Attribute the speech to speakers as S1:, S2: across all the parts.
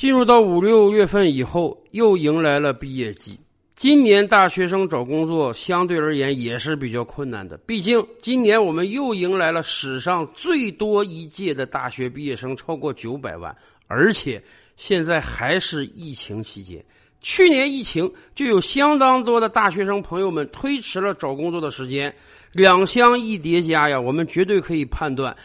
S1: 进入到五六月份以后，又迎来了毕业季。今年大学生找工作相对而言也是比较困难的，毕竟今年我们又迎来了史上最多一届的大学毕业生，超过九百万，而且现在还是疫情期间。去年疫情就有相当多的大学生朋友们推迟了找工作的时间，两相一叠加呀，我们绝对可以判断。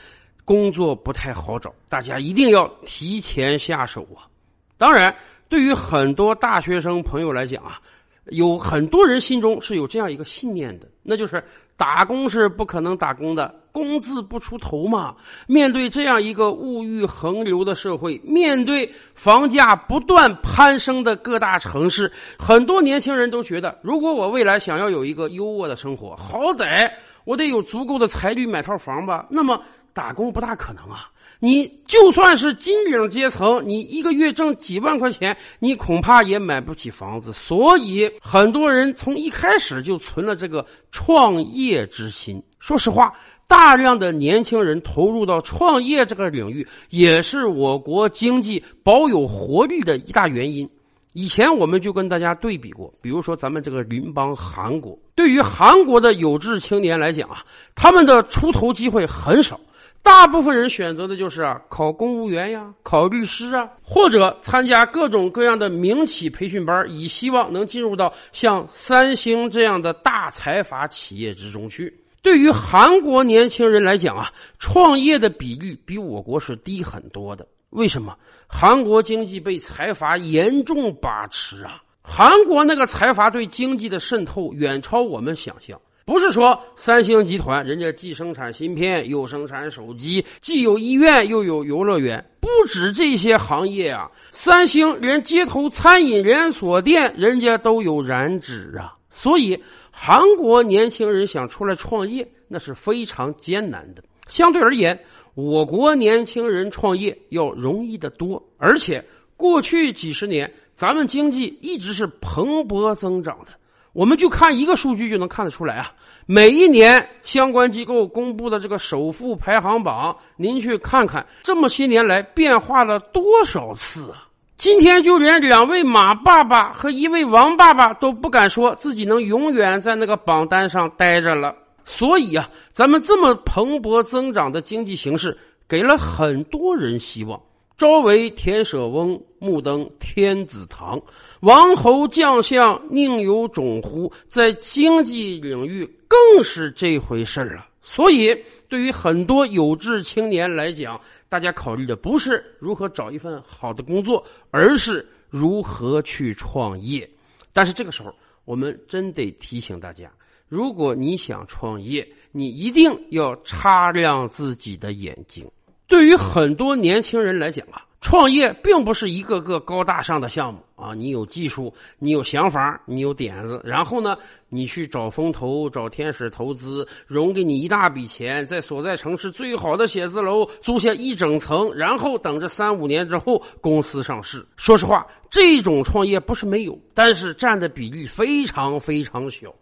S1: 工作不太好找，大家一定要提前下手啊！当然，对于很多大学生朋友来讲啊，有很多人心中是有这样一个信念的，那就是打工是不可能打工的，工字不出头嘛。面对这样一个物欲横流的社会，面对房价不断攀升的各大城市，很多年轻人都觉得，如果我未来想要有一个优渥的生活，好歹我得有足够的财力买套房吧。那么。打工不大可能啊！你就算是金领阶层，你一个月挣几万块钱，你恐怕也买不起房子。所以，很多人从一开始就存了这个创业之心。说实话，大量的年轻人投入到创业这个领域，也是我国经济保有活力的一大原因。以前我们就跟大家对比过，比如说咱们这个邻邦韩国，对于韩国的有志青年来讲啊，他们的出头机会很少。大部分人选择的就是啊，考公务员呀，考律师啊，或者参加各种各样的民企培训班，以希望能进入到像三星这样的大财阀企业之中去。对于韩国年轻人来讲啊，创业的比例比我国是低很多的。为什么？韩国经济被财阀严重把持啊，韩国那个财阀对经济的渗透远超我们想象。不是说三星集团人家既生产芯片又生产手机，既有医院又有游乐园，不止这些行业啊，三星连街头餐饮连锁店人家都有染指啊。所以韩国年轻人想出来创业那是非常艰难的。相对而言，我国年轻人创业要容易得多，而且过去几十年咱们经济一直是蓬勃增长的。我们就看一个数据就能看得出来啊！每一年相关机构公布的这个首富排行榜，您去看看，这么些年来变化了多少次啊！今天就连两位马爸爸和一位王爸爸都不敢说自己能永远在那个榜单上待着了。所以啊，咱们这么蓬勃增长的经济形势，给了很多人希望。朝为田舍翁，暮登天子堂。王侯将相宁有种乎？在经济领域更是这回事了。所以，对于很多有志青年来讲，大家考虑的不是如何找一份好的工作，而是如何去创业。但是这个时候，我们真得提醒大家：如果你想创业，你一定要擦亮自己的眼睛。对于很多年轻人来讲啊，创业并不是一个个高大上的项目啊。你有技术，你有想法，你有点子，然后呢，你去找风投、找天使投资，融给你一大笔钱，在所在城市最好的写字楼租下一整层，然后等着三五年之后公司上市。说实话，这种创业不是没有，但是占的比例非常非常小。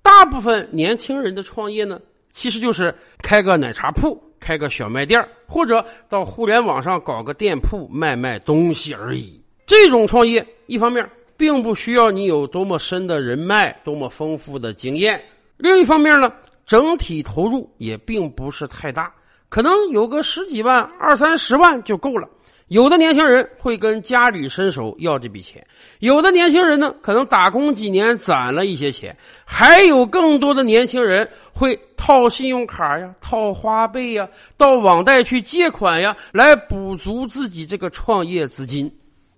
S1: 大部分年轻人的创业呢，其实就是开个奶茶铺。开个小卖店或者到互联网上搞个店铺卖卖东西而已。这种创业，一方面并不需要你有多么深的人脉、多么丰富的经验；另一方面呢，整体投入也并不是太大，可能有个十几万、二三十万就够了。有的年轻人会跟家里伸手要这笔钱，有的年轻人呢可能打工几年攒了一些钱，还有更多的年轻人会套信用卡呀、套花呗呀、到网贷去借款呀，来补足自己这个创业资金。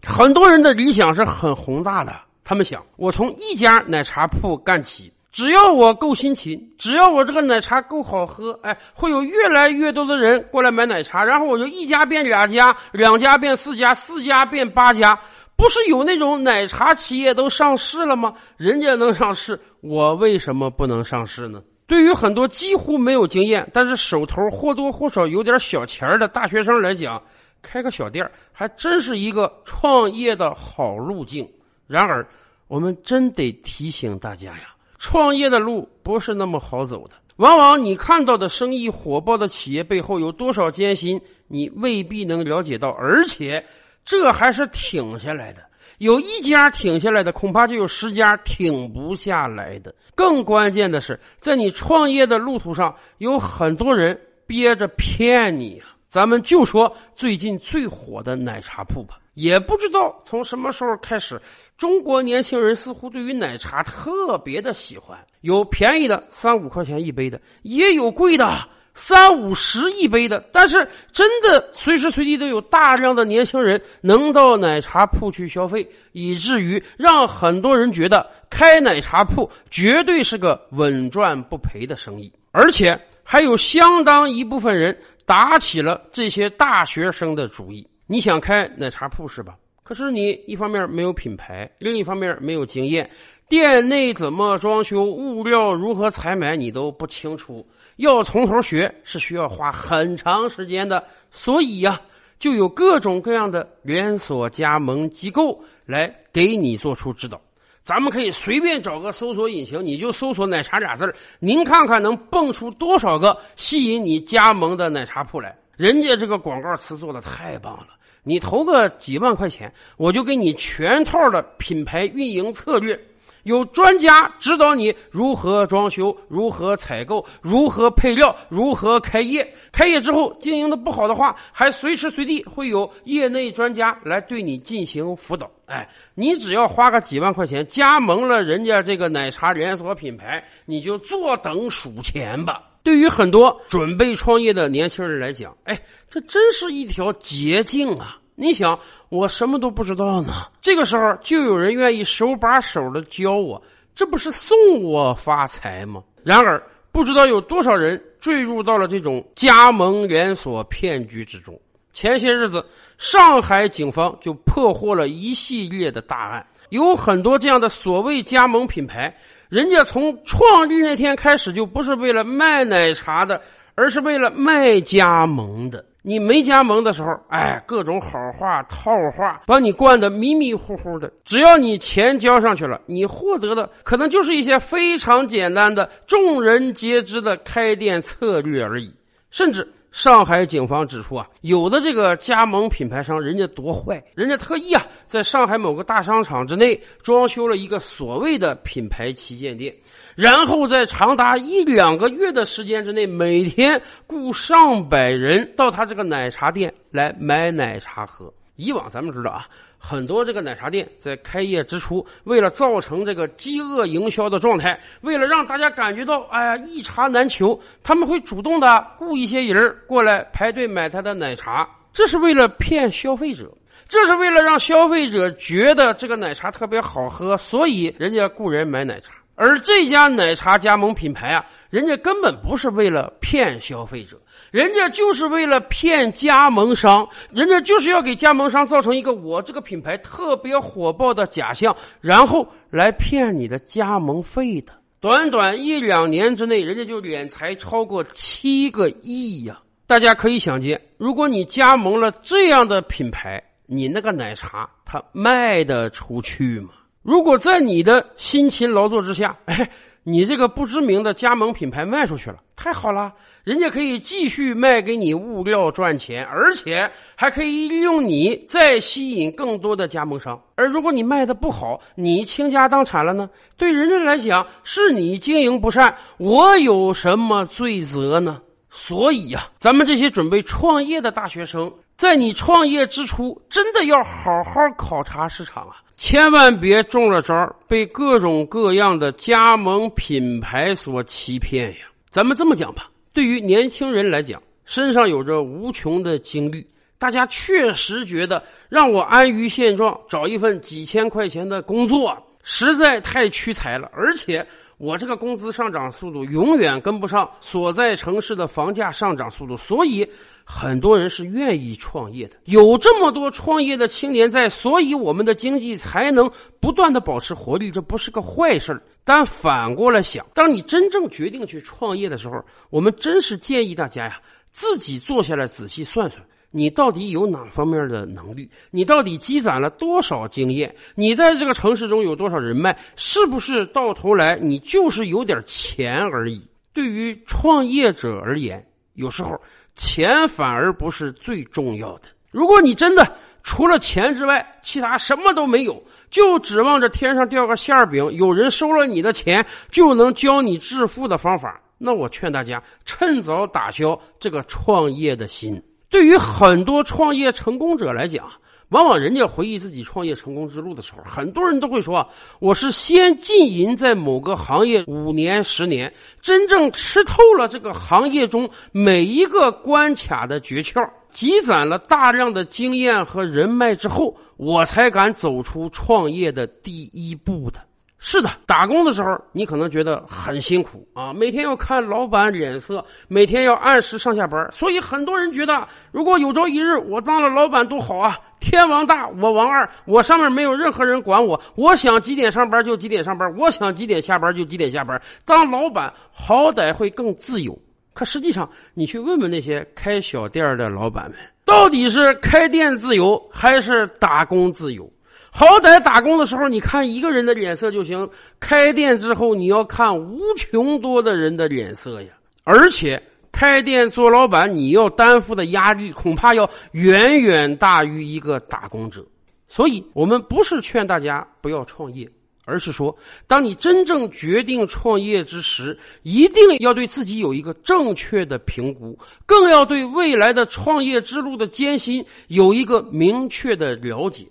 S1: 很多人的理想是很宏大的，他们想我从一家奶茶铺干起。只要我够辛勤，只要我这个奶茶够好喝，哎，会有越来越多的人过来买奶茶，然后我就一家变两家，两家变四家，四家变八家。不是有那种奶茶企业都上市了吗？人家能上市，我为什么不能上市呢？对于很多几乎没有经验，但是手头或多或少有点小钱的大学生来讲，开个小店还真是一个创业的好路径。然而，我们真得提醒大家呀。创业的路不是那么好走的，往往你看到的生意火爆的企业背后有多少艰辛，你未必能了解到。而且，这还是挺下来的。有一家挺下来的，恐怕就有十家挺不下来的。更关键的是，在你创业的路途上，有很多人憋着骗你啊。咱们就说最近最火的奶茶铺吧，也不知道从什么时候开始，中国年轻人似乎对于奶茶特别的喜欢。有便宜的三五块钱一杯的，也有贵的三五十一杯的。但是真的随时随地都有大量的年轻人能到奶茶铺去消费，以至于让很多人觉得开奶茶铺绝对是个稳赚不赔的生意，而且还有相当一部分人。打起了这些大学生的主意。你想开奶茶铺是吧？可是你一方面没有品牌，另一方面没有经验，店内怎么装修，物料如何采买，你都不清楚。要从头学是需要花很长时间的。所以呀，就有各种各样的连锁加盟机构来给你做出指导。咱们可以随便找个搜索引擎，你就搜索“奶茶”俩字，您看看能蹦出多少个吸引你加盟的奶茶铺来？人家这个广告词做的太棒了，你投个几万块钱，我就给你全套的品牌运营策略。有专家指导你如何装修、如何采购、如何配料、如何开业。开业之后经营的不好的话，还随时随地会有业内专家来对你进行辅导。哎，你只要花个几万块钱加盟了人家这个奶茶连锁品牌，你就坐等数钱吧。对于很多准备创业的年轻人来讲，哎，这真是一条捷径啊！你想，我什么都不知道呢，这个时候就有人愿意手把手的教我，这不是送我发财吗？然而，不知道有多少人坠入到了这种加盟连锁骗局之中。前些日子，上海警方就破获了一系列的大案，有很多这样的所谓加盟品牌，人家从创立那天开始就不是为了卖奶茶的，而是为了卖加盟的。你没加盟的时候，哎，各种好话套话，把你灌得迷迷糊糊的。只要你钱交上去了，你获得的可能就是一些非常简单的、众人皆知的开店策略而已，甚至。上海警方指出啊，有的这个加盟品牌商，人家多坏，人家特意啊，在上海某个大商场之内装修了一个所谓的品牌旗舰店，然后在长达一两个月的时间之内，每天雇上百人到他这个奶茶店来买奶茶喝。以往咱们知道啊。很多这个奶茶店在开业之初，为了造成这个饥饿营销的状态，为了让大家感觉到哎呀一茶难求，他们会主动的雇一些人过来排队买他的奶茶，这是为了骗消费者，这是为了让消费者觉得这个奶茶特别好喝，所以人家雇人买奶茶。而这家奶茶加盟品牌啊，人家根本不是为了骗消费者，人家就是为了骗加盟商，人家就是要给加盟商造成一个我这个品牌特别火爆的假象，然后来骗你的加盟费的。短短一两年之内，人家就敛财超过七个亿呀！大家可以想见，如果你加盟了这样的品牌，你那个奶茶它卖得出去吗？如果在你的辛勤劳作之下，哎，你这个不知名的加盟品牌卖出去了，太好了，人家可以继续卖给你物料赚钱，而且还可以利用你再吸引更多的加盟商。而如果你卖的不好，你倾家荡产了呢？对人家来讲，是你经营不善，我有什么罪责呢？所以呀，咱们这些准备创业的大学生，在你创业之初，真的要好好考察市场啊。千万别中了招，被各种各样的加盟品牌所欺骗呀！咱们这么讲吧，对于年轻人来讲，身上有着无穷的精力，大家确实觉得让我安于现状，找一份几千块钱的工作，实在太屈才了，而且。我这个工资上涨速度永远跟不上所在城市的房价上涨速度，所以很多人是愿意创业的。有这么多创业的青年在，所以我们的经济才能不断的保持活力，这不是个坏事但反过来想，当你真正决定去创业的时候，我们真是建议大家呀，自己坐下来仔细算算。你到底有哪方面的能力？你到底积攒了多少经验？你在这个城市中有多少人脉？是不是到头来你就是有点钱而已？对于创业者而言，有时候钱反而不是最重要的。如果你真的除了钱之外，其他什么都没有，就指望着天上掉个馅饼，有人收了你的钱就能教你致富的方法。那我劝大家趁早打消这个创业的心。对于很多创业成功者来讲，往往人家回忆自己创业成功之路的时候，很多人都会说：“我是先浸淫在某个行业五年、十年，真正吃透了这个行业中每一个关卡的诀窍，积攒了大量的经验和人脉之后，我才敢走出创业的第一步的。”是的，打工的时候你可能觉得很辛苦啊，每天要看老板脸色，每天要按时上下班，所以很多人觉得，如果有朝一日我当了老板多好啊！天王大，我王二，我上面没有任何人管我，我想几点上班就几点上班，我想几点下班就几点下班。当老板好歹会更自由。可实际上，你去问问那些开小店的老板们，到底是开店自由还是打工自由？好歹打工的时候，你看一个人的脸色就行；开店之后，你要看无穷多的人的脸色呀。而且开店做老板，你要担负的压力恐怕要远远大于一个打工者。所以，我们不是劝大家不要创业，而是说，当你真正决定创业之时，一定要对自己有一个正确的评估，更要对未来的创业之路的艰辛有一个明确的了解。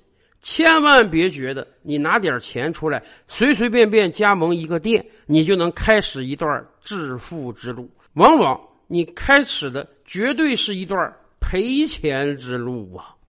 S1: 千万别觉得你拿点钱出来，随随便便加盟一个店，你就能开始一段致富之路。往往你开始的绝对是一段赔钱之路啊！